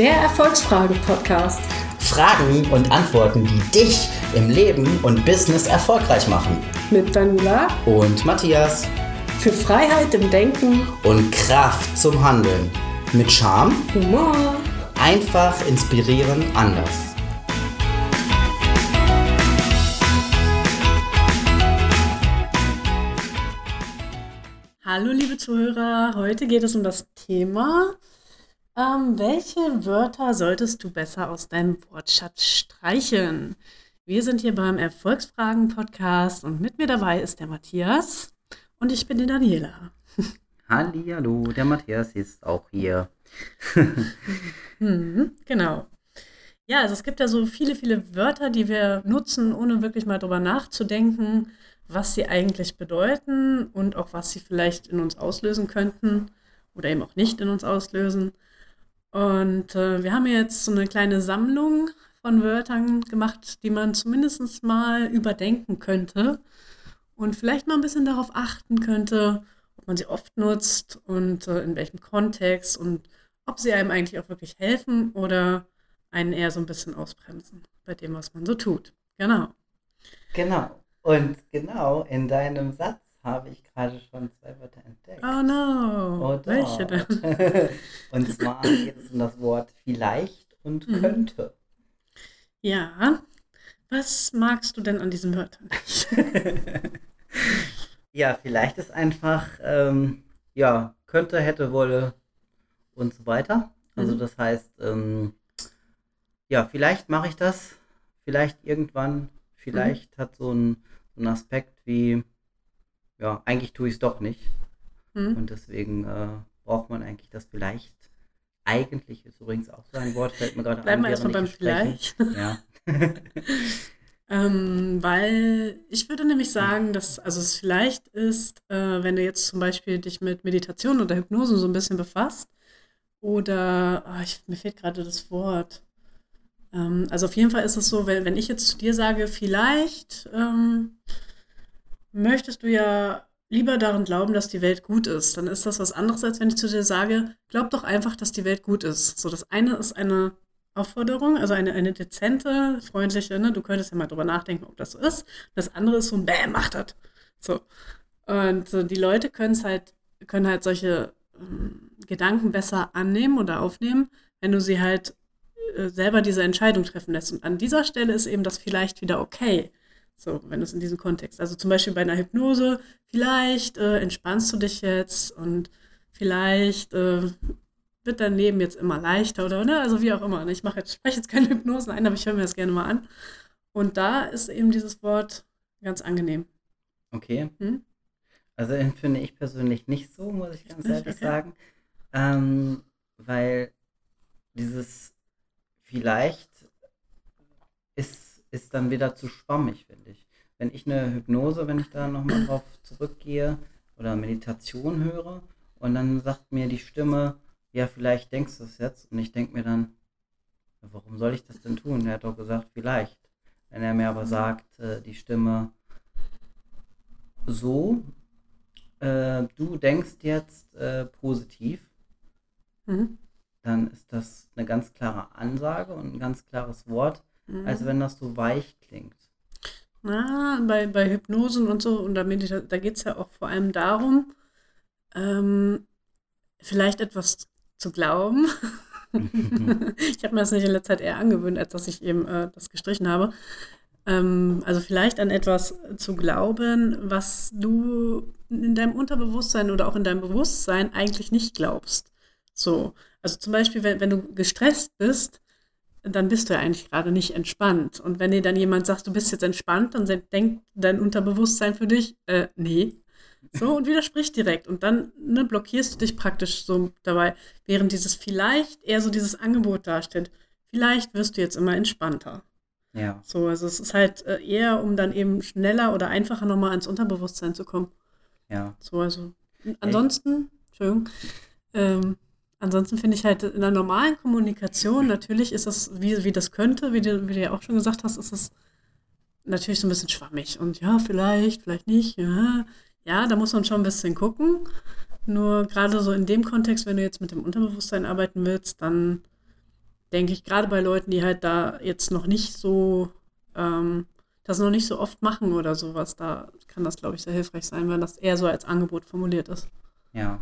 Der Erfolgsfrage-Podcast. Fragen und Antworten, die dich im Leben und Business erfolgreich machen. Mit Daniela Und Matthias. für Freiheit im Denken, Und Kraft zum Handeln. Mit Charme, Humor. einfach inspirieren, anders. Hallo liebe Zuhörer, heute geht es um das Thema, ähm, welche Wörter solltest du besser aus deinem Wortschatz streichen? Wir sind hier beim Erfolgsfragen-Podcast und mit mir dabei ist der Matthias und ich bin die Daniela. Hallo, der Matthias ist auch hier. Mhm, genau. Ja, also es gibt ja so viele, viele Wörter, die wir nutzen, ohne wirklich mal drüber nachzudenken, was sie eigentlich bedeuten und auch was sie vielleicht in uns auslösen könnten oder eben auch nicht in uns auslösen. Und äh, wir haben jetzt so eine kleine Sammlung von Wörtern gemacht, die man zumindest mal überdenken könnte und vielleicht mal ein bisschen darauf achten könnte, ob man sie oft nutzt und äh, in welchem Kontext und ob sie einem eigentlich auch wirklich helfen oder einen eher so ein bisschen ausbremsen bei dem, was man so tut. Genau. Genau. Und genau in deinem Satz habe ich gerade schon zwei Wörter entdeckt. Oh no. Oh, Welche denn? und zwar geht es um das Wort vielleicht und Mhm. könnte. Ja. Was magst du denn an diesen Wörtern? Ja, vielleicht ist einfach, ähm, ja, könnte, hätte, wolle und so weiter. Also Mhm. das heißt, ähm, ja, vielleicht mache ich das, vielleicht irgendwann, vielleicht hat so ein, so ein Aspekt wie, ja, eigentlich tue ich es doch nicht. Hm? Und deswegen äh, braucht man eigentlich das vielleicht. Eigentlich ist übrigens auch so ein Wort, fällt mir gerade Bleiben ein. wir erstmal beim spreche. Ja. Ähm, weil ich würde nämlich sagen, dass also es vielleicht ist, äh, wenn du jetzt zum Beispiel dich mit Meditation oder Hypnose so ein bisschen befasst oder ah, ich, mir fehlt gerade das Wort. Ähm, also auf jeden Fall ist es so, wenn, wenn ich jetzt zu dir sage, vielleicht ähm, möchtest du ja lieber daran glauben, dass die Welt gut ist, dann ist das was anderes, als wenn ich zu dir sage, glaub doch einfach, dass die Welt gut ist. So, das eine ist eine Aufforderung, also eine, eine dezente, freundliche, ne? du könntest ja mal drüber nachdenken, ob das so ist. Das andere ist so ein Bäm, mach das. So. Und äh, die Leute können es halt, können halt solche ähm, Gedanken besser annehmen oder aufnehmen, wenn du sie halt äh, selber diese Entscheidung treffen lässt. Und an dieser Stelle ist eben das vielleicht wieder okay. So, wenn es in diesem Kontext. Also zum Beispiel bei einer Hypnose, vielleicht äh, entspannst du dich jetzt und vielleicht äh, wird dein Leben jetzt immer leichter oder ne? Also wie auch immer. Ich mache jetzt, spreche jetzt keine Hypnosen ein, aber ich höre mir das gerne mal an. Und da ist eben dieses Wort ganz angenehm. Okay. Hm? Also empfinde ich persönlich nicht so, muss ich ganz ehrlich Okay. sagen. Ähm, weil dieses vielleicht ist, ist dann wieder zu schwammig, finde ich. Wenn ich eine Hypnose, wenn ich da nochmal drauf zurückgehe oder Meditation höre und dann sagt mir die Stimme, ja, vielleicht denkst du es jetzt und ich denke mir dann, warum soll ich das denn tun? Er hat doch gesagt, vielleicht. Wenn er mir aber sagt, äh, die Stimme so, äh, du denkst jetzt äh, positiv, Mhm. dann ist das eine ganz klare Ansage und ein ganz klares Wort, Mhm. als wenn das so weich klingt. Ah, bei, bei Hypnosen und so, und da, da geht es ja auch vor allem darum, ähm, vielleicht etwas zu glauben. ich habe mir das nicht in letzter Zeit eher angewöhnt, als dass ich eben äh, das gestrichen habe. Ähm, also vielleicht an etwas zu glauben, was du in deinem Unterbewusstsein oder auch in deinem Bewusstsein eigentlich nicht glaubst. So, also zum Beispiel, wenn, wenn du gestresst bist, dann bist du ja eigentlich gerade nicht entspannt. Und wenn dir dann jemand sagt, du bist jetzt entspannt, dann denkt dein Unterbewusstsein für dich, äh, nee. So, und widerspricht direkt. Und dann ne, blockierst du dich praktisch so dabei, während dieses vielleicht eher so dieses Angebot darstellt. Vielleicht wirst du jetzt immer entspannter. Ja, So, also es ist halt äh, eher, um dann eben schneller oder einfacher nochmal ans Unterbewusstsein zu kommen. ja. So, also ansonsten, Entschuldigung, ähm, ansonsten finde ich halt in der normalen Kommunikation, natürlich ist das, wie, wie das könnte, wie du, wie du ja auch schon gesagt hast, ist es natürlich so ein bisschen schwammig. Und ja, vielleicht, vielleicht nicht, ja. Ja, da muss man schon ein bisschen gucken. Nur gerade so in dem Kontext, wenn du jetzt mit dem Unterbewusstsein arbeiten willst, dann denke ich, gerade bei Leuten, die halt da jetzt noch nicht so, ähm, das noch nicht so oft machen oder sowas, da kann das, glaube ich, sehr hilfreich sein, wenn das eher so als Angebot formuliert ist. Ja.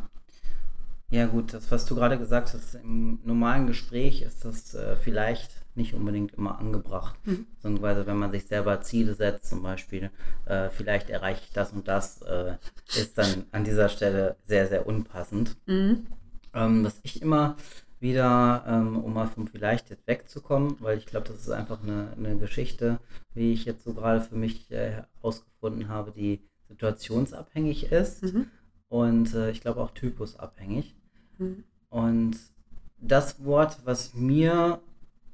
Ja, gut, das, was du gerade gesagt hast, im normalen Gespräch ist das äh, vielleicht nicht unbedingt immer angebracht. Mhm. Beziehungsweise, wenn man sich selber Ziele setzt, zum Beispiel, äh, vielleicht erreiche ich das und das, äh, ist dann an dieser Stelle sehr, sehr unpassend. Mhm. Ähm, was ich immer wieder, ähm, um mal vom Vielleicht jetzt wegzukommen, weil ich glaube, das ist einfach eine, eine, Geschichte, wie ich jetzt so gerade für mich äh, herausgefunden habe, die situationsabhängig ist mhm. und äh, ich glaube auch typusabhängig. Mhm. Und das Wort, was mir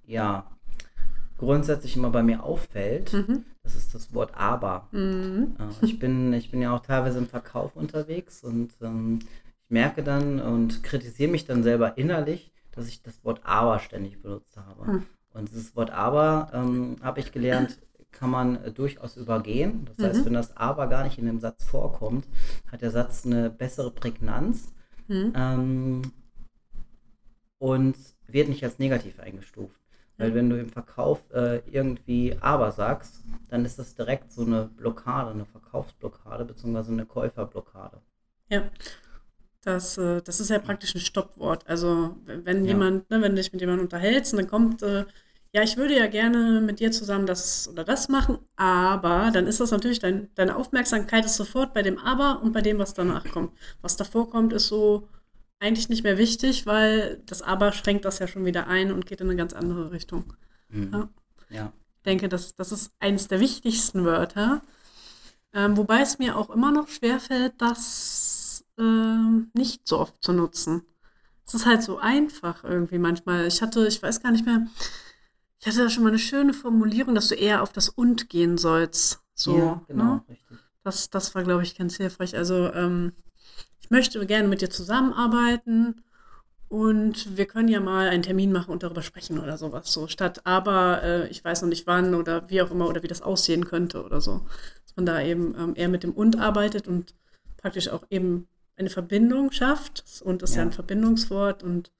ja grundsätzlich immer bei mir auffällt, mhm. das ist das Wort aber. Mhm. Äh, ich, bin, ich bin ja auch teilweise im Verkauf unterwegs und ähm, ich merke dann und kritisiere mich dann selber innerlich, dass ich das Wort aber ständig benutzt habe. Mhm. Und dieses Wort aber ähm, habe ich gelernt, kann man äh, durchaus übergehen. Das heißt, mhm. wenn das aber gar nicht in dem Satz vorkommt, hat der Satz eine bessere Prägnanz mhm. ähm, und wird nicht als negativ eingestuft. Weil wenn du im Verkauf äh, irgendwie aber sagst, dann ist das direkt so eine Blockade, eine Verkaufsblockade beziehungsweise eine Käuferblockade. Ja. Das, äh, das ist ja praktisch ein Stoppwort. Also wenn ja. jemand, ne, wenn du dich mit jemandem unterhältst und dann kommt, äh, ja, ich würde ja gerne mit dir zusammen das oder das machen, aber dann ist das natürlich, dein, deine Aufmerksamkeit ist sofort bei dem Aber und bei dem, was danach kommt. Was davor kommt, ist so eigentlich nicht mehr wichtig, weil das Aber schränkt das ja schon wieder ein und geht in eine ganz andere Richtung. Mhm. Ja. ja. Ich denke, das, das ist eines der wichtigsten Wörter. Ähm, wobei es mir auch immer noch schwerfällt, das ähm, nicht so oft zu nutzen. Es ist halt so einfach irgendwie manchmal. Ich hatte, ich weiß gar nicht mehr, ich hatte da schon mal eine schöne Formulierung, dass du eher auf das Und gehen sollst. So, ja, genau, ne? richtig. Das, das war, glaube ich, ganz hilfreich. Also, ähm, ich möchte gerne mit dir zusammenarbeiten und wir können ja mal einen Termin machen und darüber sprechen oder sowas. So statt aber äh, ich weiß noch nicht wann oder wie auch immer oder wie das aussehen könnte oder so. Dass man da eben ähm, eher mit dem und arbeitet und praktisch auch eben eine Verbindung schafft. Das und ist ja. ja ein Verbindungswort und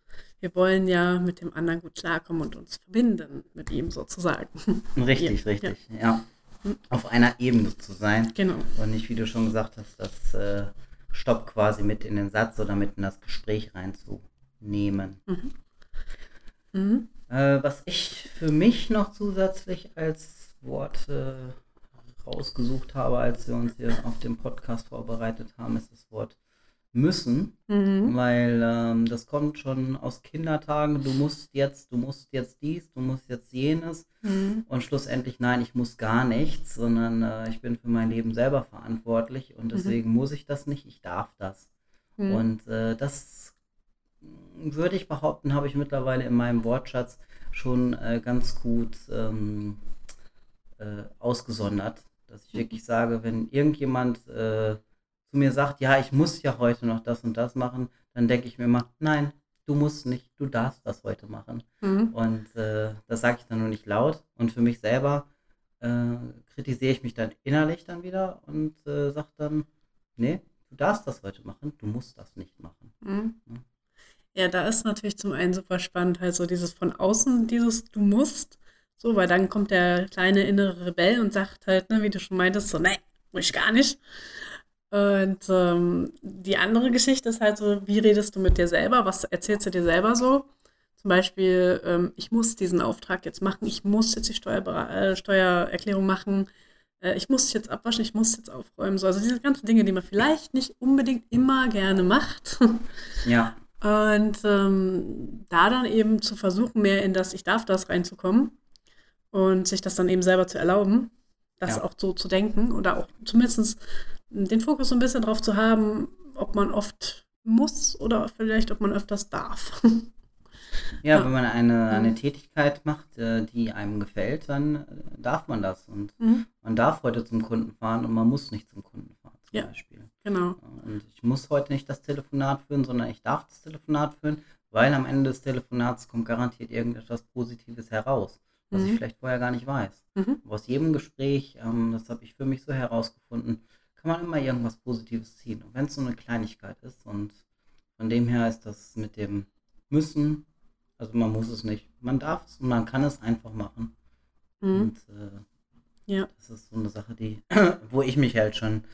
wir wollen ja mit dem anderen gut klarkommen und uns verbinden mit ihm sozusagen. Richtig, ja. richtig, ja. ja. Auf einer Ebene zu sein. Genau. Und nicht, wie du schon gesagt hast, das äh, Stopp quasi mit in den Satz oder mit in das Gespräch reinzunehmen. Mhm. Mhm. Äh, was ich für mich noch zusätzlich als Wort äh, rausgesucht habe, als wir uns hier auf dem Podcast vorbereitet haben, ist das Wort müssen, mhm. weil ähm, das kommt schon aus Kindertagen. Du musst jetzt, du musst jetzt dies, du musst jetzt jenes mhm. und schlussendlich nein, ich muss gar nichts, sondern äh, ich bin für mein Leben selber verantwortlich und mhm. deswegen mhm. muss ich das nicht, ich darf das. Mhm. Und äh, das würde ich behaupten, habe ich mittlerweile in meinem Wortschatz schon äh, ganz gut ähm, äh, ausgesondert, dass ich mhm. wirklich sage, wenn irgendjemand äh, zu mir sagt, ja, ich muss ja heute noch das und das machen, dann denke ich mir immer, nein, du musst nicht, du darfst das heute machen. Mhm. Und äh, das sage ich dann nur nicht laut. Und für mich selber äh, kritisiere ich mich dann innerlich dann wieder und äh, sage dann, nee, du darfst das heute machen, du musst das nicht machen. Mhm. Ja. ja, da ist natürlich zum einen super spannend, halt so dieses von außen, dieses du musst, so, weil dann kommt der kleine innere Rebell und sagt halt, ne, wie du schon meintest, so, nee, muss ich gar nicht. Und ähm, die andere Geschichte ist halt so, wie redest du mit dir selber? Was erzählst du dir selber so? Zum Beispiel, ähm, ich muss diesen Auftrag jetzt machen, ich muss jetzt die Steuerbera äh, Steuererklärung machen, äh, ich muss jetzt abwaschen, ich muss jetzt aufräumen. So, also diese ganzen Dinge, die man vielleicht nicht unbedingt immer gerne macht. Ja. Und ähm, da dann eben zu versuchen, mehr in das Ich darf das reinzukommen und sich das dann eben selber zu erlauben, das ja. auch so zu denken oder auch zumindest den Fokus so ein bisschen darauf zu haben, ob man oft muss oder vielleicht ob man öfters darf. Ja, ja. wenn man eine, eine mhm. Tätigkeit macht, äh, die einem gefällt, dann äh, darf man das. Und mhm. man darf heute zum Kunden fahren und man muss nicht zum Kunden fahren, zum ja, Beispiel. Genau. Und ich muss heute nicht das Telefonat führen, sondern ich darf das Telefonat führen, weil am Ende des Telefonats kommt garantiert irgendetwas Positives heraus, was mhm. ich vielleicht vorher gar nicht weiß. Mhm. Aber aus jedem Gespräch, ähm, das habe ich für mich so herausgefunden, kann man immer irgendwas Positives ziehen. Und wenn es so eine Kleinigkeit ist und von dem her ist das mit dem Müssen, Also man muss es nicht. Man darf es und man kann es einfach machen. Mhm. Und äh, Ja. das ist so eine Sache, die, wo ich mich halt schon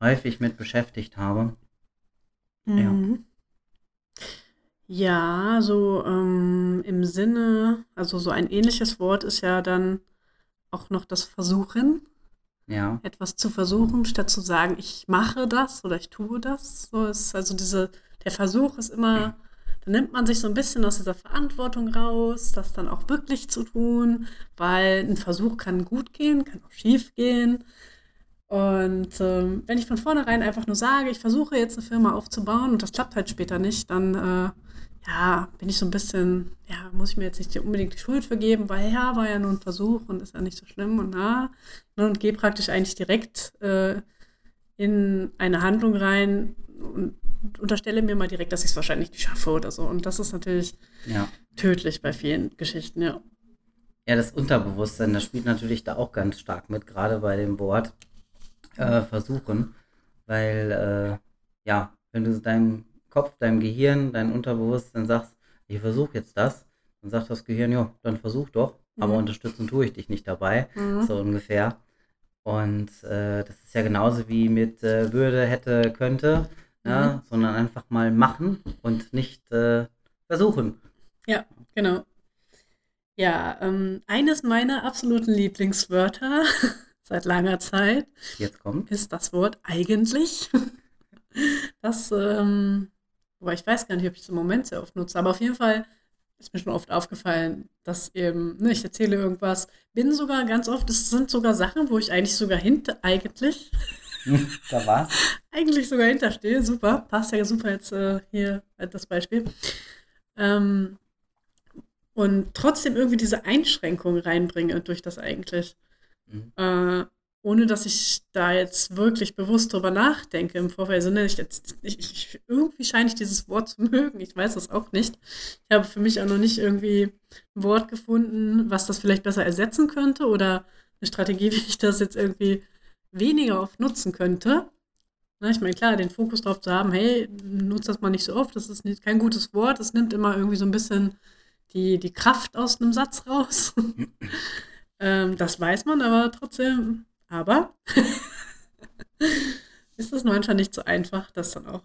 häufig mit beschäftigt habe. Mhm. Ja, so ähm, im Sinne, also so ein ähnliches Wort ist ja dann auch noch das Versuchen, Ja, etwas zu versuchen, statt zu sagen, ich mache das oder ich tue das. So ist also diese, der Versuch ist immer, da nimmt man sich so ein bisschen aus dieser Verantwortung raus, das dann auch wirklich zu tun, weil ein Versuch kann gut gehen, kann auch schief gehen. Und ähm, wenn ich von vornherein einfach nur sage, ich versuche jetzt eine Firma aufzubauen und das klappt halt später nicht, dann äh, ja, bin ich so ein bisschen, ja, muss ich mir jetzt nicht unbedingt die Schuld vergeben, weil ja, war ja nur ein Versuch und ist ja nicht so schlimm und na, und gehe praktisch eigentlich direkt äh, in eine Handlung rein und unterstelle mir mal direkt, dass ich es wahrscheinlich nicht schaffe oder so. Und das ist natürlich ja. tödlich bei vielen Geschichten, ja. Ja, das Unterbewusstsein, das spielt natürlich da auch ganz stark mit, gerade bei dem Wort äh, versuchen. Weil, äh, ja, wenn du deinem Kopf, deinem Gehirn, dein Unterbewusstsein sagst, ich versuche jetzt das, dann sagt das Gehirn, ja, dann versuch doch, aber Mhm. unterstützen tue ich dich nicht dabei, Mhm. so ungefähr. Und äh, das ist ja genauso wie mit äh, Würde, hätte, könnte, ja, sondern einfach mal machen und nicht äh, versuchen. Genau. Ja, ähm, eines meiner absoluten Lieblingswörter seit langer Zeit Jetzt kommt. ist das Wort eigentlich. Das, ähm, aber ich weiß gar nicht, ob ich es im Moment sehr oft nutze, aber auf jeden Fall ist mir schon oft aufgefallen, dass eben, ne, ich erzähle irgendwas, bin sogar ganz oft, es sind sogar Sachen, wo ich eigentlich sogar hinter, eigentlich, da war's. eigentlich sogar hinterstehe, super, passt ja super jetzt äh, hier das Beispiel. Ähm, und trotzdem irgendwie diese Einschränkung reinbringe durch das eigentlich. Mhm. Äh, ohne dass ich da jetzt wirklich bewusst drüber nachdenke im Vorfeld. Also, ich, ich, ich, irgendwie scheine ich dieses Wort zu mögen. Ich weiß es auch nicht. Ich habe für mich auch noch nicht irgendwie ein Wort gefunden, was das vielleicht besser ersetzen könnte oder eine Strategie, wie ich das jetzt irgendwie weniger oft nutzen könnte. Na, ich meine, klar, den Fokus drauf zu haben, hey, nutzt das mal nicht so oft, das ist nicht, kein gutes Wort, das nimmt immer irgendwie so ein bisschen die, die Kraft aus einem Satz raus. ähm, das weiß man, aber trotzdem, aber ist es manchmal nicht so einfach, das dann auch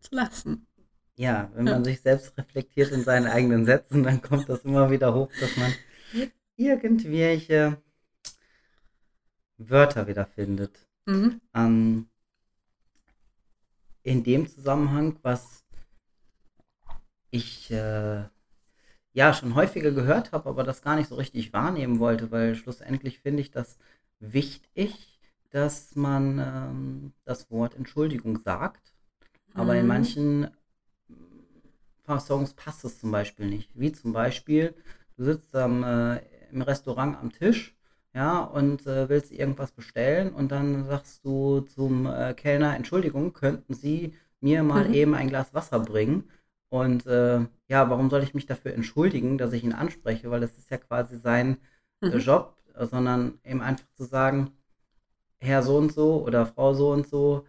zu lassen. Ja, wenn Ja. man sich selbst reflektiert in seinen eigenen Sätzen, dann kommt das immer wieder hoch, dass man irgendwelche Wörter wiederfindet. Mhm. Ähm, in dem Zusammenhang, was ich äh, ja schon häufiger gehört habe, aber das gar nicht so richtig wahrnehmen wollte, weil schlussendlich finde ich das wichtig, dass man ähm, das Wort Entschuldigung sagt, aber in Mhm. manchen Songs passt es zum Beispiel nicht. Wie zum Beispiel, du sitzt am, äh, im Restaurant am Tisch, ja, und äh, willst irgendwas bestellen und dann sagst du zum äh, Kellner, Entschuldigung, könnten Sie mir mal Mhm. eben ein Glas Wasser bringen? Und äh, ja, warum soll ich mich dafür entschuldigen, dass ich ihn anspreche? Weil das ist ja quasi sein äh, Mhm. Job, sondern eben einfach zu sagen, Herr so und so oder Frau so und so,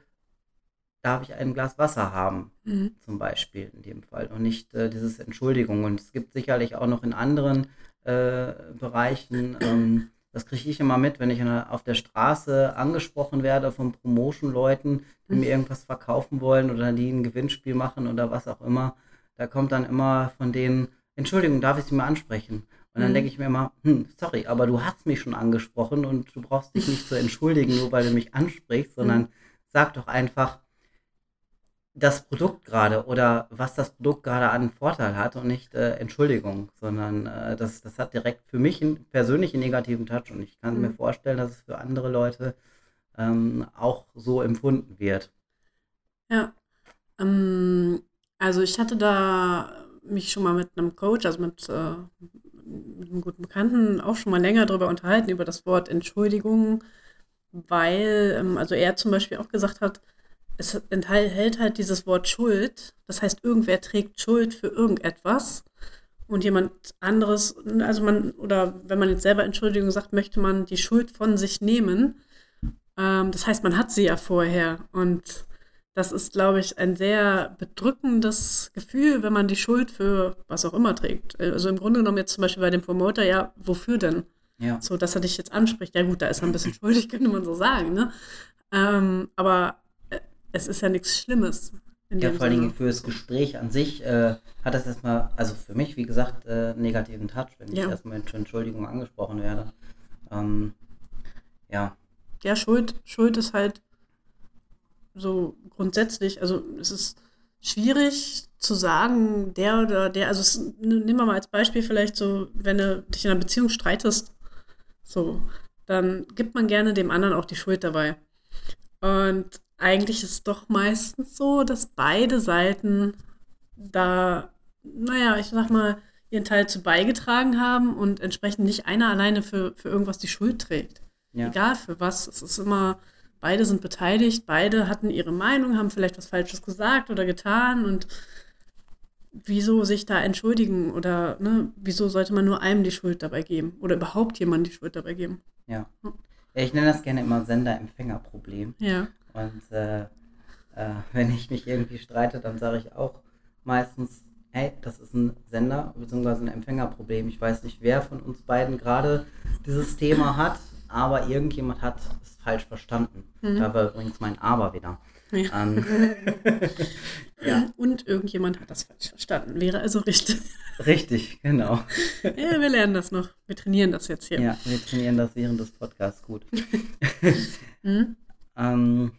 darf ich ein Glas Wasser haben? Mhm. zum Beispiel in dem Fall und nicht äh, dieses Entschuldigung. Und es gibt sicherlich auch noch in anderen äh, Bereichen, ähm, das kriege ich immer mit, wenn ich auf der Straße angesprochen werde von Promotion-Leuten, die mir irgendwas verkaufen wollen oder die ein Gewinnspiel machen oder was auch immer. Da kommt dann immer von denen, Entschuldigung, darf ich Sie mal ansprechen? Und dann Mhm. denke ich mir immer, hm, sorry, aber du hast mich schon angesprochen und du brauchst dich nicht zu entschuldigen, nur weil du mich ansprichst, sondern sag doch einfach, das Produkt gerade oder was das Produkt gerade an Vorteil hat und nicht äh, Entschuldigung, sondern äh, das, das hat direkt für mich einen, persönlich einen negativen Touch und ich kann Mhm. mir vorstellen, dass es für andere Leute ähm, auch so empfunden wird. Ja. Ähm, also ich hatte da mich schon mal mit einem Coach, also mit, äh, mit einem guten Bekannten, auch schon mal länger darüber unterhalten, über das Wort Entschuldigung, weil, ähm, also er zum Beispiel auch gesagt hat, es enthält halt dieses Wort Schuld. Das heißt, irgendwer trägt Schuld für irgendetwas und jemand anderes, also man, oder wenn man jetzt selber Entschuldigung sagt, möchte man die Schuld von sich nehmen. Ähm, das heißt, man hat sie ja vorher und das ist, glaube ich, ein sehr bedrückendes Gefühl, wenn man die Schuld für was auch immer trägt. Also im Grunde genommen jetzt zum Beispiel bei dem Promoter, ja, wofür denn? Ja. So, dass er dich jetzt anspricht. Ja gut, da ist er ein bisschen schuldig, könnte man so sagen. Ne? Ähm, aber äh, es ist ja nichts Schlimmes. Ja, vor allen. Dingen für das Gespräch an sich äh, hat das erstmal, also für mich, wie gesagt, äh, negativen Touch, wenn ich Ja. erstmal mit Entschuldigung angesprochen werde. Ähm, ja, Ja, Schuld, Schuld ist halt so grundsätzlich, also es ist schwierig zu sagen, der oder der, also es, n- nehmen wir mal als Beispiel vielleicht so, wenn du dich in einer Beziehung streitest, so, dann gibt man gerne dem anderen auch die Schuld dabei. Und eigentlich ist es doch meistens so, dass beide Seiten da, naja, ich sag mal, ihren Teil zu beigetragen haben und entsprechend nicht einer alleine für, für irgendwas die Schuld trägt ja, egal für was. Es ist immer, beide sind beteiligt, beide hatten ihre Meinung, haben vielleicht was Falsches gesagt oder getan und wieso sich da entschuldigen oder ne, wieso sollte man nur einem die Schuld dabei geben oder überhaupt jemandem die Schuld dabei geben? ja. Ich nenne das gerne immer Sender-Empfänger-Problem. Ja. Und äh, äh, wenn ich mich irgendwie streite, dann sage ich auch meistens, hey, das ist ein Sender- bzw. ein Empfängerproblem. Ich weiß nicht, wer von uns beiden gerade dieses Thema hat, aber irgendjemand hat es falsch verstanden. Da war übrigens mein Aber wieder. ja. Ähm, ja, Und irgendjemand hat das falsch verstanden. Wäre also richtig. richtig, genau. ja, wir lernen das noch. Wir trainieren das jetzt hier. Ja, wir trainieren das während des Podcasts gut. Mhm. Ähm,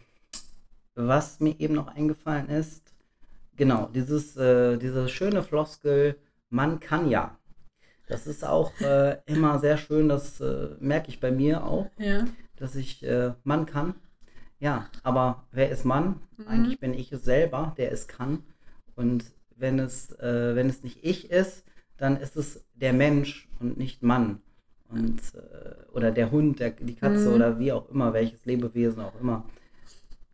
was mir eben noch eingefallen ist, genau, dieses, äh, diese schöne Floskel, man kann ja. Das ist auch äh, immer sehr schön, das äh, merke ich bei mir auch, Ja. dass ich äh, Mann kann. Ja, aber wer ist Mann? Eigentlich bin ich es selber, der es kann. Und wenn es, äh, wenn es nicht ich ist, dann ist es der Mensch und nicht Mann. Und, äh, oder der Hund, der, die Katze Mhm. oder wie auch immer, welches Lebewesen auch immer.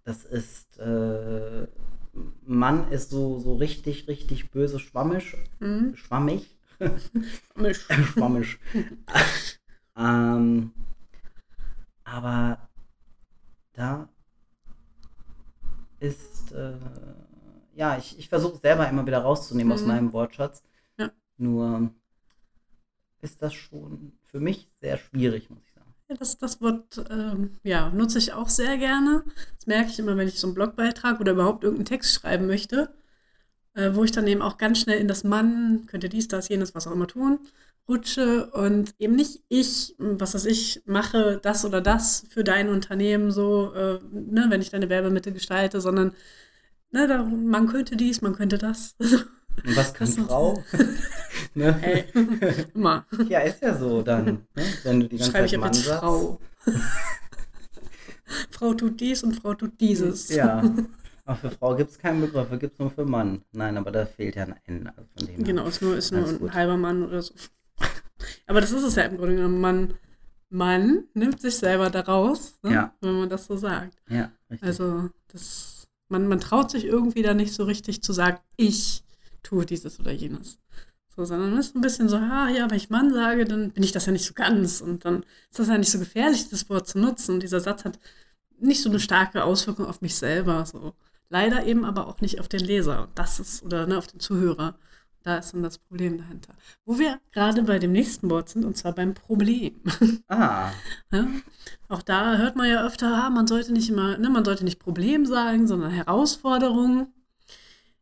Das ist, äh, Mann ist so, so richtig, richtig böse schwammisch, Mhm. schwammig, Misch. schwammisch. ähm, aber da ist, äh, ja, ich, ich versuche selber immer wieder rauszunehmen aus Mhm. meinem Wortschatz. Ja. Nur ist das schon für mich sehr schwierig, muss ich sagen. Ja, das, das Wort ähm, ja, nutze ich auch sehr gerne. Das merke ich immer, wenn ich so einen Blogbeitrag oder überhaupt irgendeinen Text schreiben möchte, äh, wo ich dann eben auch ganz schnell in das Mann, könnte dies, das, jenes, was auch immer tun, rutsche und eben nicht ich, was weiß ich, mache das oder das für dein Unternehmen so, äh, ne, wenn ich deine Werbemittel gestalte, sondern ne, da, man könnte dies, man könnte das. Und was kann Das Frau? ne? Hey, immer. Ja, ist ja so dann. Ne? Wenn du die ganze Schreibe ich Zeit ab Mann jetzt. Frau. Frau tut dies und Frau tut dieses. Ja. Aber für Frau gibt es keinen Begriff, gibt es nur für Mann. Nein, aber da fehlt ja ein N. Also von dem her. Genau, ist nur, ist nur ein gut. halber Mann oder so. Aber das ist es ja im Grunde genommen. Man, man nimmt sich selber daraus, ne? Ja. wenn man das so sagt. Ja, richtig. Also das, man, man traut sich irgendwie da nicht so richtig zu sagen, ich tue dieses oder jenes. So, sondern es ist ein bisschen so, ah ja, wenn ich Mann sage, dann bin ich das ja nicht so ganz. Und dann ist das ja nicht so gefährlich, das Wort zu nutzen. Und dieser Satz hat nicht so eine starke Auswirkung auf mich selber. So. Leider eben aber auch nicht auf den Leser. Und das ist, oder ne, auf den Zuhörer. Da ist dann das Problem dahinter. Wo wir gerade bei dem nächsten Wort sind, und zwar beim Problem. ah, Ja? Auch da hört man ja öfter, ah, man sollte nicht immer, ne, man sollte nicht Problem sagen, sondern Herausforderung.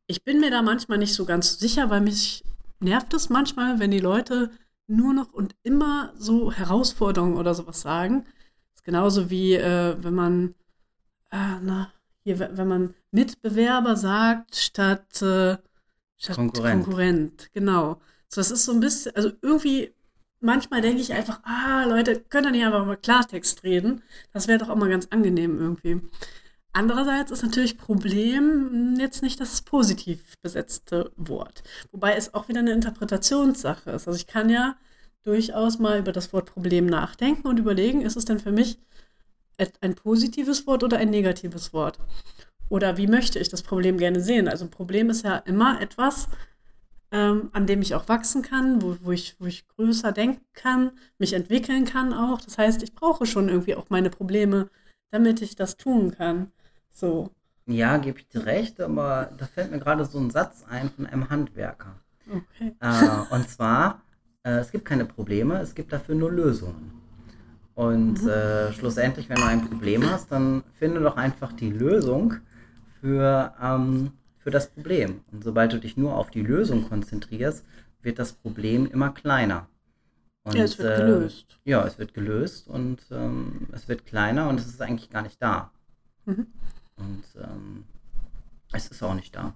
Ich bin mir da manchmal nicht so ganz sicher, weil mich nervt es manchmal, wenn die Leute nur noch und immer so Herausforderungen oder sowas sagen. Das ist genauso wie äh, wenn man, na, hier, we- wenn man Mitbewerber sagt statt, äh, statt Konkurrent. Konkurrent. Genau. So, das ist so ein bisschen, also irgendwie manchmal denke ich einfach, ah, Leute, könnt ihr nicht einfach mal Klartext reden? Das wäre doch auch mal ganz angenehm irgendwie. Andererseits ist natürlich Problem jetzt nicht das positiv besetzte Wort. Wobei es auch wieder eine Interpretationssache ist. Also ich kann ja durchaus mal über das Wort Problem nachdenken und überlegen, ist es denn für mich ein positives Wort oder ein negatives Wort? Oder wie möchte ich das Problem gerne sehen? Also ein Problem ist ja immer etwas, ähm, an dem ich auch wachsen kann, wo, wo, ich, wo ich größer denken kann, mich entwickeln kann auch. Das heißt, ich brauche schon irgendwie auch meine Probleme, damit ich das tun kann. So. Ja, gebe ich dir recht, aber da fällt mir gerade so ein Satz ein von einem Handwerker. Okay. Äh, und zwar, äh, es gibt keine Probleme, es gibt dafür nur Lösungen. Und äh, schlussendlich, wenn du ein Problem hast, dann finde doch einfach die Lösung für, ähm, für das Problem. Und sobald du dich nur auf die Lösung konzentrierst, wird das Problem immer kleiner. Und, Ja, es wird äh, gelöst. Ja, es wird gelöst und ähm, es wird kleiner und es ist eigentlich gar nicht da. Mhm. Und ähm, es ist auch nicht da.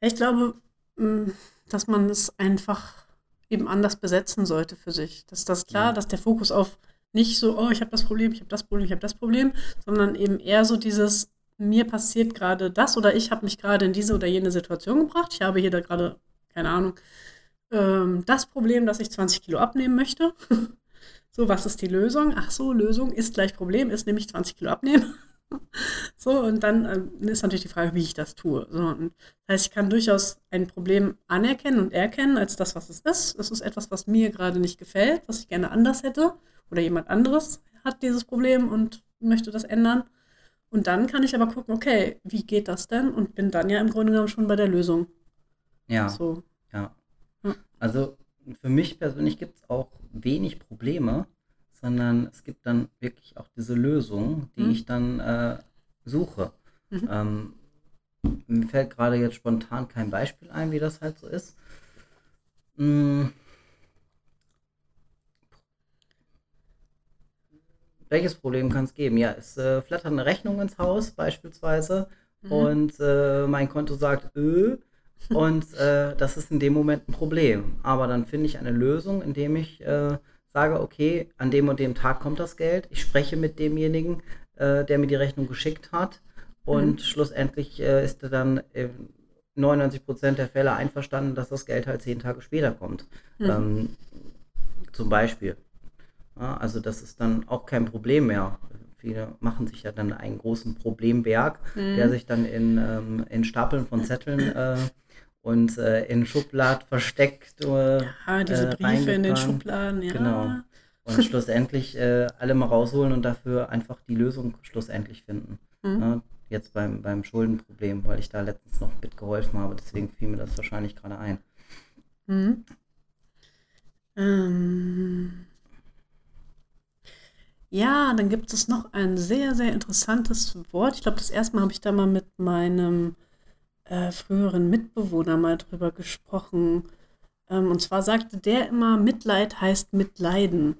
Ich glaube, mh, dass man es einfach eben anders besetzen sollte für sich. Dass das klar, Ja. dass der Fokus auf nicht so, oh, ich habe das Problem, ich habe das Problem, ich habe das Problem, sondern eben eher so dieses, mir passiert gerade das oder ich habe mich gerade in diese oder jene Situation gebracht. Ich habe hier da gerade, keine Ahnung, ähm, das Problem, dass ich 20 Kilo abnehmen möchte. so, was ist die Lösung? Ach so, Lösung ist gleich Problem, ist nämlich 20 Kilo abnehmen. So, und dann ähm, ist natürlich die Frage, wie ich das tue. So, und das heißt, ich kann durchaus ein Problem anerkennen und erkennen als das, was es ist. Es ist etwas, was mir gerade nicht gefällt, was ich gerne anders hätte. Oder jemand anderes hat dieses Problem und möchte das ändern. Und dann kann ich aber gucken, okay, wie geht das denn? Und bin dann ja im Grunde genommen schon bei der Lösung. Ja. So. Ja. Ja. Also für mich persönlich gibt es auch wenig Probleme, sondern es gibt dann wirklich auch diese Lösung, die Mhm. ich dann äh, suche. Mhm. Ähm, mir fällt gerade jetzt spontan kein Beispiel ein, wie das halt so ist. Mm. Welches Problem kann es geben? Ja, es äh, flattert eine Rechnung ins Haus beispielsweise Mhm. und äh, mein Konto sagt, äh, und äh, das ist in dem Moment ein Problem. Aber dann finde ich eine Lösung, indem ich äh, sage, okay, an dem und dem Tag kommt das Geld. Ich spreche mit demjenigen, äh, der mir die Rechnung geschickt hat. Und Mhm. schlussendlich äh, ist er dann in 99% der Fälle einverstanden, dass das Geld halt zehn Tage später kommt. Mhm. Ähm, zum Beispiel. Ja, also das ist dann auch kein Problem mehr. Viele machen sich ja dann einen großen Problemberg, der Mhm. sich dann in, ähm, in Stapeln von Zetteln äh, und äh, in Schubladen versteckt. Äh, Ja, diese äh, Briefe in den. Schubladen, ja. Genau. Und schlussendlich äh, alle mal rausholen und dafür einfach die Lösung schlussendlich finden. Mhm. Ne? Jetzt beim, beim Schuldenproblem, weil ich da letztens noch mitgeholfen habe, deswegen fiel mir das wahrscheinlich gerade ein. Mhm. Ähm, ja, dann gibt es noch ein sehr, sehr interessantes Wort. Ich glaube, das erste Mal habe ich da mal mit meinem äh, früheren Mitbewohner mal drüber gesprochen. Ähm, und zwar sagte der immer, Mitleid heißt Mitleiden.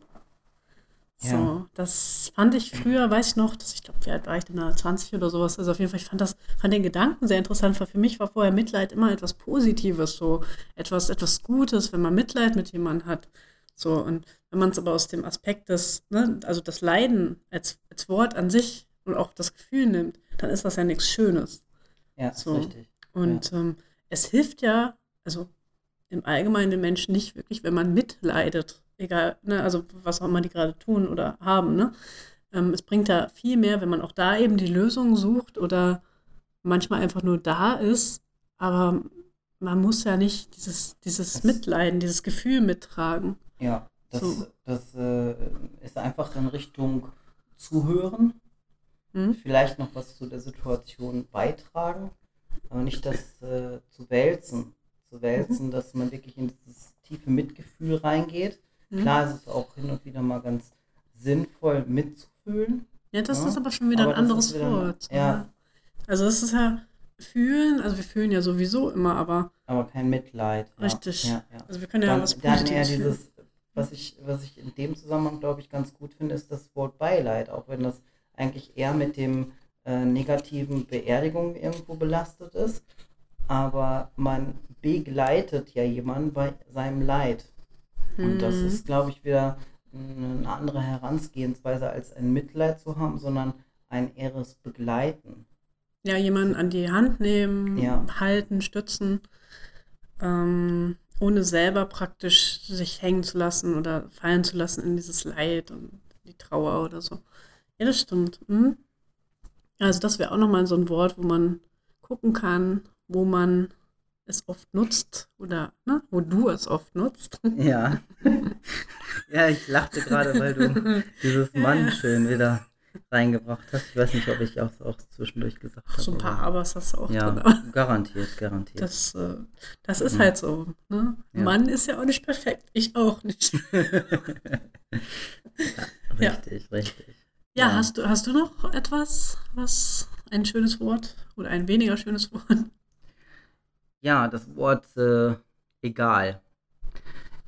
So, Ja. das fand ich früher, weiß ich noch, dass ich glaube, wie alt war ich denn da, 20 oder sowas. Also auf jeden Fall, ich fand das, fand den Gedanken sehr interessant, weil für mich war vorher Mitleid immer etwas Positives, so etwas, etwas Gutes, wenn man Mitleid mit jemandem hat. So, und wenn man es aber aus dem Aspekt des, ne, also das Leiden als, als Wort an sich und auch das Gefühl nimmt, dann ist das ja nichts Schönes. Ja, So. richtig. Und ähm, es hilft ja, also im Allgemeinen den Menschen nicht wirklich, wenn man mitleidet. Egal, ne, also was auch immer die gerade tun oder haben, ne? Ähm, es bringt ja viel mehr, wenn man auch da eben die Lösung sucht oder manchmal einfach nur da ist, aber man muss ja nicht dieses, dieses Das- Mitleiden, dieses Gefühl mittragen. Ja, das, So. das äh, ist einfach in Richtung Zuhören, Hm? vielleicht noch was zu der Situation beitragen, aber nicht das äh, zu wälzen. Zu wälzen, dass man wirklich in dieses tiefe Mitgefühl reingeht. Hm? Klar ist es auch hin und wieder mal ganz sinnvoll mitzufühlen. Ja, das Ja, ist aber schon wieder aber ein anderes wieder- Wort. ja. Also das ist ja fühlen, also wir fühlen ja sowieso immer, aber Aber kein Mitleid. Ja, Richtig. Also wir können ja Dann, was dann eher Positives fühlen. dieses, was ich, was ich in dem Zusammenhang, glaube ich, ganz gut finde, ist das Wort Beileid, auch wenn das eigentlich eher mit dem äh, negativen Beerdigung irgendwo belastet ist. Aber man begleitet ja jemanden bei seinem Leid. Und das Mhm. ist, glaube ich, wieder eine andere Herangehensweise als ein Mitleid zu haben, sondern ein eheres Begleiten. Ja, jemanden an die Hand nehmen, Ja. halten, stützen, ähm, ohne selber praktisch sich hängen zu lassen oder fallen zu lassen in dieses Leid und die Trauer oder so. Ja, das stimmt. Mhm. Also das wäre auch nochmal so ein Wort, wo man gucken kann, wo man es oft nutzt oder ne, wo du es oft nutzt. Ja. ja, ich lachte gerade, weil du dieses Ja. Mann schön wieder reingebracht hast. Ich weiß nicht, ob ich auch, auch zwischendurch gesagt habe. So ein paar Abers hast du auch ja, drin. garantiert, garantiert. Das, äh, das ist Mhm. halt so. Ne? Ja. Mann ist ja auch nicht perfekt. Ich auch nicht. Ja. richtig, richtig. Ja, Ja. Hast, du, hast du noch etwas, was ein schönes Wort oder ein weniger schönes Wort? Ja, das Wort äh, egal.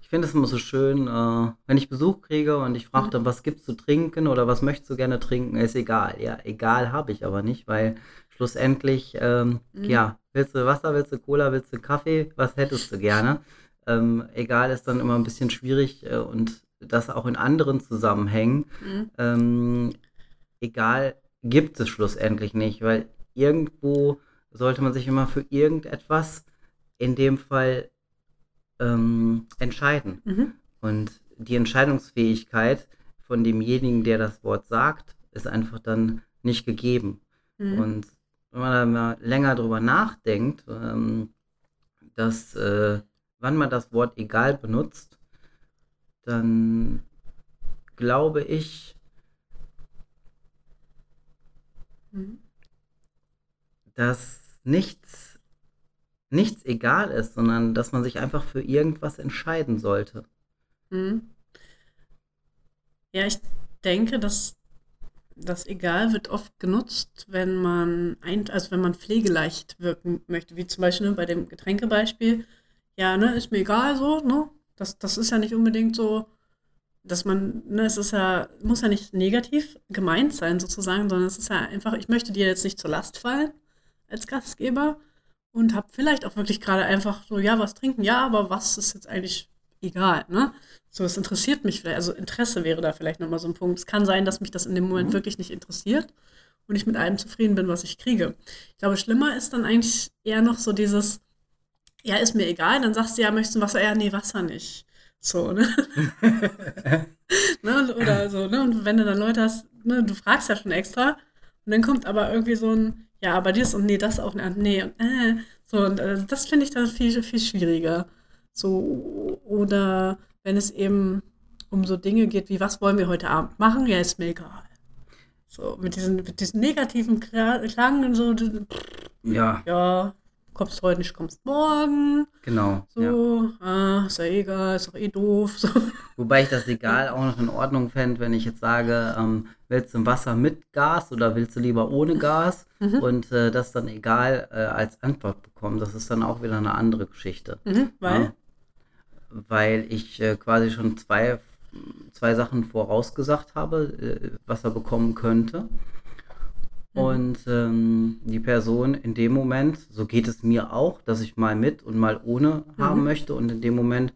Ich finde es immer so schön, äh, wenn ich Besuch kriege und ich frage dann, was gibt's zu trinken oder was möchtest du gerne trinken, ist egal. Ja, egal habe ich aber nicht, weil schlussendlich, ähm, Mhm. ja, willst du Wasser, willst du Cola, willst du Kaffee, was hättest du gerne? Ähm, egal ist dann immer ein bisschen schwierig äh, und das auch in anderen Zusammenhängen. Mhm. Ähm, egal gibt es schlussendlich nicht, weil irgendwo sollte man sich immer für irgendetwas, in dem Fall, ähm, entscheiden. Mhm. Und die Entscheidungsfähigkeit von demjenigen, der das Wort sagt, ist einfach dann nicht gegeben. Mhm. Und wenn man da mal länger drüber nachdenkt, ähm, dass äh, wann man das Wort egal benutzt, dann glaube ich, Mhm. dass nichts, nichts egal ist, sondern dass man sich einfach für irgendwas entscheiden sollte. Mhm. Ja, ich denke, dass das egal wird oft genutzt, wenn man ein, also wenn man pflegeleicht wirken möchte, wie zum Beispiel ne, bei dem Getränkebeispiel. Ja, ne, ist mir egal so, ne? Das, das ist ja nicht unbedingt so, dass man, ne, es ist ja, muss ja nicht negativ gemeint sein sozusagen, sondern es ist ja einfach, ich möchte dir jetzt nicht zur Last fallen als Gastgeber und habe vielleicht auch wirklich gerade einfach so, ja, was trinken, ja, aber was ist jetzt eigentlich egal, ne? So, es interessiert mich vielleicht, also Interesse wäre da vielleicht nochmal so ein Punkt. Es kann sein, dass mich das in dem Moment Mhm. wirklich nicht interessiert und ich mit allem zufrieden bin, was ich kriege. Ich glaube, schlimmer ist dann eigentlich eher noch so dieses, ja, ist mir egal, dann sagst du, ja, möchtest du Wasser? Ja, nee, Wasser nicht. So, ne? ne? Oder so, ne? Und wenn du dann Leute hast, ne, du fragst ja schon extra und dann kommt aber irgendwie so ein, ja, aber dies und nee, das auch nicht, nee, und äh, so, und äh, das finde ich dann viel, viel schwieriger. So, oder wenn es eben um so Dinge geht wie, was wollen wir heute Abend machen? Ja, ist mir egal. So, mit diesen, mit diesen negativen Kla- Klang und so, Ja, ja, kommst heute nicht, kommst morgen. genau. Ja. So, ah, ist ja egal, ist doch eh doof. So. Wobei ich das egal auch noch in Ordnung fände, wenn ich jetzt sage, ähm, willst du ein Wasser mit Gas oder willst du lieber ohne Gas? Mhm. Und äh, das dann egal äh, als Antwort bekommen. Das ist dann auch wieder eine andere Geschichte. Mhm, weil, Ja. Weil ich äh, quasi schon zwei, zwei Sachen vorausgesagt habe, äh, was er bekommen könnte. Mhm. Und ähm, die Person in dem Moment, so geht es mir auch, dass ich mal mit und mal ohne haben Mhm. möchte. Und in dem Moment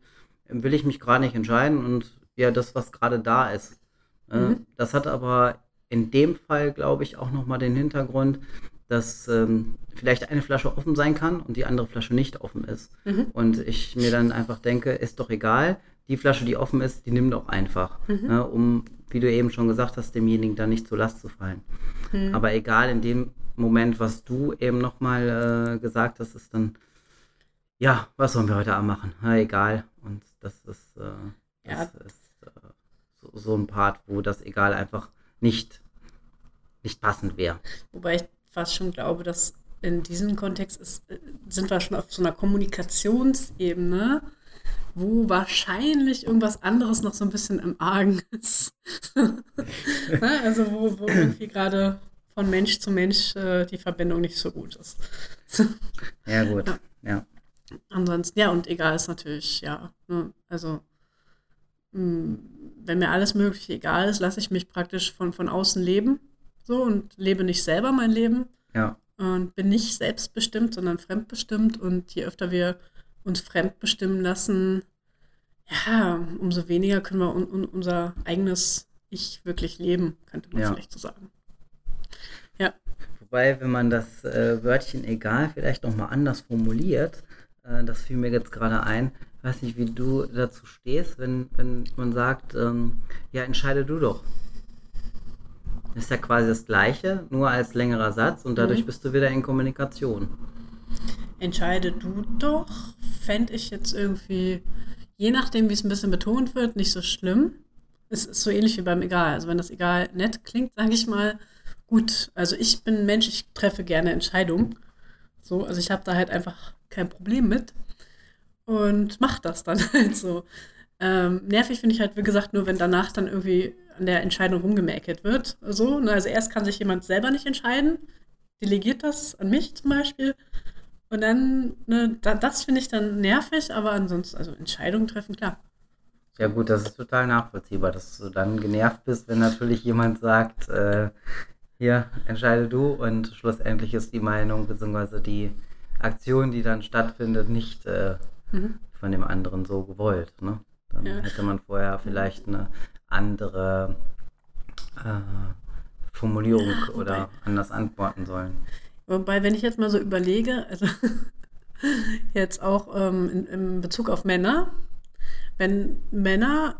will ich mich gerade nicht entscheiden und ja, das, was gerade da ist. Äh, Mhm. Das hat aber in dem Fall, glaube ich, auch nochmal den Hintergrund, dass ähm, vielleicht eine Flasche offen sein kann und die andere Flasche nicht offen ist. Mhm. Und ich mir dann einfach denke, ist doch egal, die Flasche, die offen ist, die nimm doch einfach, Mhm. ne, um, wie du eben schon gesagt hast, demjenigen dann nicht zur Last zu fallen. Mhm. Aber egal, in dem Moment, was du eben nochmal äh, gesagt hast, ist dann, ja, was sollen wir heute Abend machen? Na, egal. Und das ist, äh, Ja. das ist äh, so, so ein Part, wo das egal einfach nicht, nicht passend wäre. Wobei ich fast schon glaube, dass in diesem Kontext ist, äh, sind wir schon auf so einer Kommunikationsebene, wo wahrscheinlich irgendwas anderes noch so ein bisschen im Argen ist. Ne? also wo, wo irgendwie gerade von Mensch zu Mensch äh, die Verbindung nicht so gut ist. Ja, gut. Ja. Ja. Ansonsten, ja, und egal ist natürlich, ja. Ne? Also, mh, wenn mir alles Mögliche egal ist, lasse ich mich praktisch von, von außen leben. So und lebe nicht selber mein Leben Ja. und bin nicht selbstbestimmt, sondern fremdbestimmt. Und je öfter wir uns fremdbestimmen lassen, ja, umso weniger können wir un, un, unser eigenes Ich wirklich leben, könnte man Ja. vielleicht so sagen. Wobei, wenn man das äh, Wörtchen egal vielleicht nochmal anders formuliert, äh, das fiel mir jetzt gerade ein, ich weiß nicht, wie du dazu stehst, wenn, wenn man sagt, ähm, ja, entscheide du doch. Das ist ja quasi das Gleiche, nur als längerer Satz und dadurch Mhm. bist du wieder in Kommunikation. Entscheide du doch, fände ich jetzt irgendwie, je nachdem, wie es ein bisschen betont wird, nicht so schlimm. es ist so ähnlich wie beim Egal. Also wenn das Egal nett klingt, sage ich mal, gut. Also ich bin Mensch, ich treffe gerne Entscheidungen. So, also ich habe da halt einfach kein Problem mit und mache das dann halt so. Ähm, nervig finde ich halt, wie gesagt, nur wenn danach dann irgendwie an der Entscheidung rumgemäkelt wird. So, ne? Also erst kann sich jemand selber nicht entscheiden, delegiert das an mich zum Beispiel. Und dann, ne, da, das finde ich dann nervig, aber ansonsten, also Entscheidungen treffen, klar. Ja gut, das ist total nachvollziehbar, dass du dann genervt bist, wenn natürlich jemand sagt, äh, hier, entscheide du und schlussendlich ist die Meinung bzw. die Aktion, die dann stattfindet, nicht äh, mhm. von dem anderen so gewollt. Ne? Dann ja. hätte man vorher vielleicht eine andere äh, Formulierung ja, oder anders antworten sollen. Wobei, wenn ich jetzt mal so überlege, also jetzt auch ähm, in, in Bezug auf Männer, wenn Männer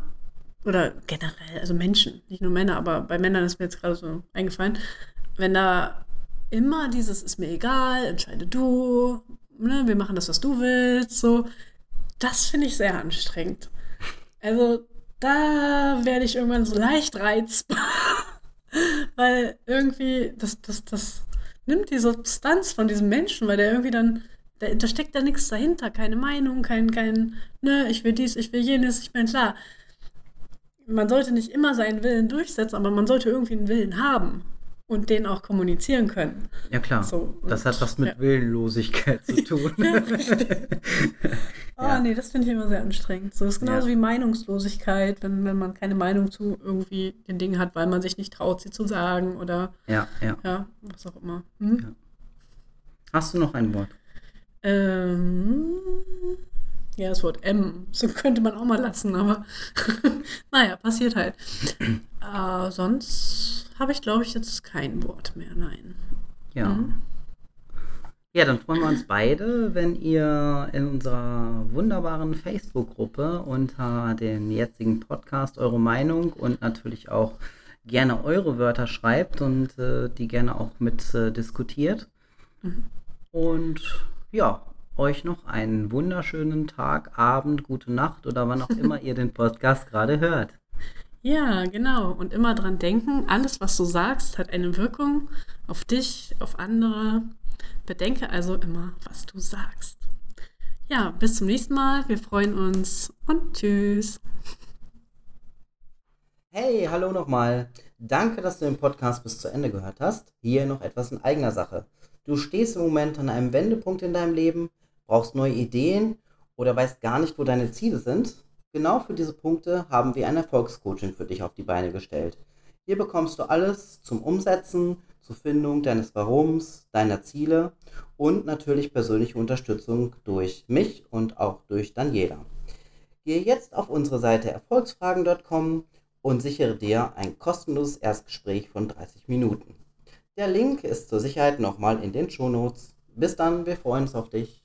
oder generell, also Menschen, nicht nur Männer, aber bei Männern ist mir jetzt gerade so eingefallen, wenn da immer dieses ist mir egal, entscheide du, ne, wir machen das, was du willst, so, das finde ich sehr anstrengend. Also da werde ich irgendwann so leicht reizbar, weil irgendwie das, das, das nimmt die Substanz von diesem Menschen, weil der irgendwie dann da, steckt da nichts dahinter, keine Meinung, kein, kein, ne, ich will dies, ich will jenes, ich bin klar. Man sollte nicht immer seinen Willen durchsetzen, aber man sollte irgendwie einen Willen haben und den auch kommunizieren können. Ja, klar. So, das hat was mit ja. Willenlosigkeit zu tun. ja, oh, ja. nee, das finde ich immer sehr anstrengend. So das ist genauso ja. wie Meinungslosigkeit, wenn, wenn man keine Meinung zu irgendwie den Dingen hat, weil man sich nicht traut, sie zu sagen oder ja, ja. ja was auch immer. Hm? Hast du noch ein Wort? Ähm, ja, das Wort M, so könnte man auch mal lassen, aber naja, passiert halt. äh, sonst habe ich, glaube ich, jetzt kein Wort mehr, nein. Ja. Mhm. Ja, dann freuen wir uns beide, wenn ihr in unserer wunderbaren Facebook-Gruppe unter dem jetzigen Podcast eure Meinung und natürlich auch gerne eure Wörter schreibt und äh, die gerne auch mit äh, diskutiert. Mhm. Und ja, euch noch einen wunderschönen Tag, Abend, gute Nacht oder wann auch immer ihr den Podcast gerade hört. Ja, genau. Und immer dran denken, alles, was du sagst, hat eine Wirkung auf dich, auf andere. Bedenke also immer, was du sagst. Ja, bis zum nächsten Mal. Wir freuen uns und tschüss. Hey, hallo nochmal. Danke, dass du den Podcast bis zu Ende gehört hast. Hier noch etwas in eigener Sache. Du stehst im Moment an einem Wendepunkt in deinem Leben, brauchst neue Ideen oder weißt gar nicht, wo deine Ziele sind. Genau für diese Punkte haben wir ein Erfolgscoaching für dich auf die Beine gestellt. Hier bekommst du alles zum Umsetzen, zur Findung deines Warums, deiner Ziele und natürlich persönliche Unterstützung durch mich und auch durch Daniela. Gehe jetzt auf unsere Seite erfolgsfragen.com und sichere dir ein kostenloses Erstgespräch von 30 Minuten. Der Link ist zur Sicherheit nochmal in den Shownotes. Bis dann, wir freuen uns auf dich.